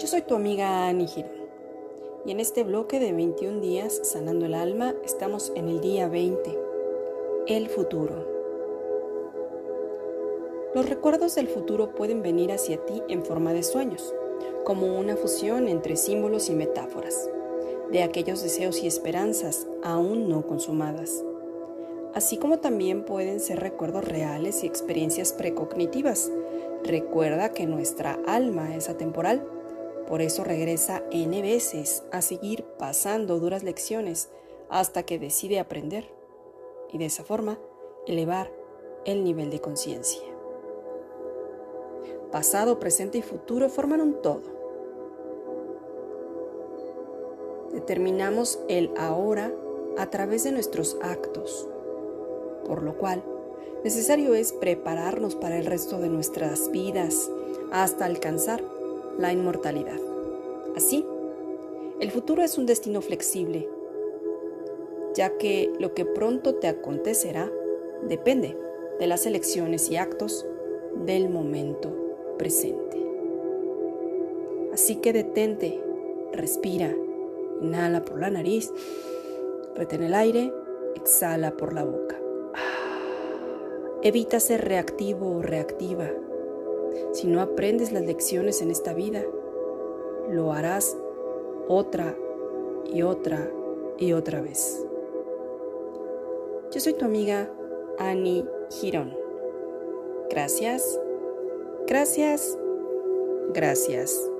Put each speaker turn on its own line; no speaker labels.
Yo soy tu amiga Annie Girón y en este bloque de 21 días sanando el alma estamos en el día 20, el futuro. Los recuerdos del futuro pueden venir hacia ti en forma de sueños, como una fusión entre símbolos y metáforas, de aquellos deseos y esperanzas aún no consumadas, así como también pueden ser recuerdos reales y experiencias precognitivas. Recuerda que nuestra alma es atemporal por eso regresa N veces a seguir pasando duras lecciones hasta que decide aprender y de esa forma elevar el nivel de conciencia. Pasado, presente y futuro forman un todo. Determinamos el ahora a través de nuestros actos, por lo cual necesario es prepararnos para el resto de nuestras vidas hasta alcanzar la inmortalidad. Así, el futuro es un destino flexible, ya que lo que pronto te acontecerá depende de las elecciones y actos del momento presente. Así que detente, respira, inhala por la nariz, retén el aire, exhala por la boca. Evita ser reactivo o reactiva si no aprendes las lecciones en esta vida, lo harás otra y otra y otra vez. Yo soy tu amiga Annie Girón. Gracias, gracias, gracias.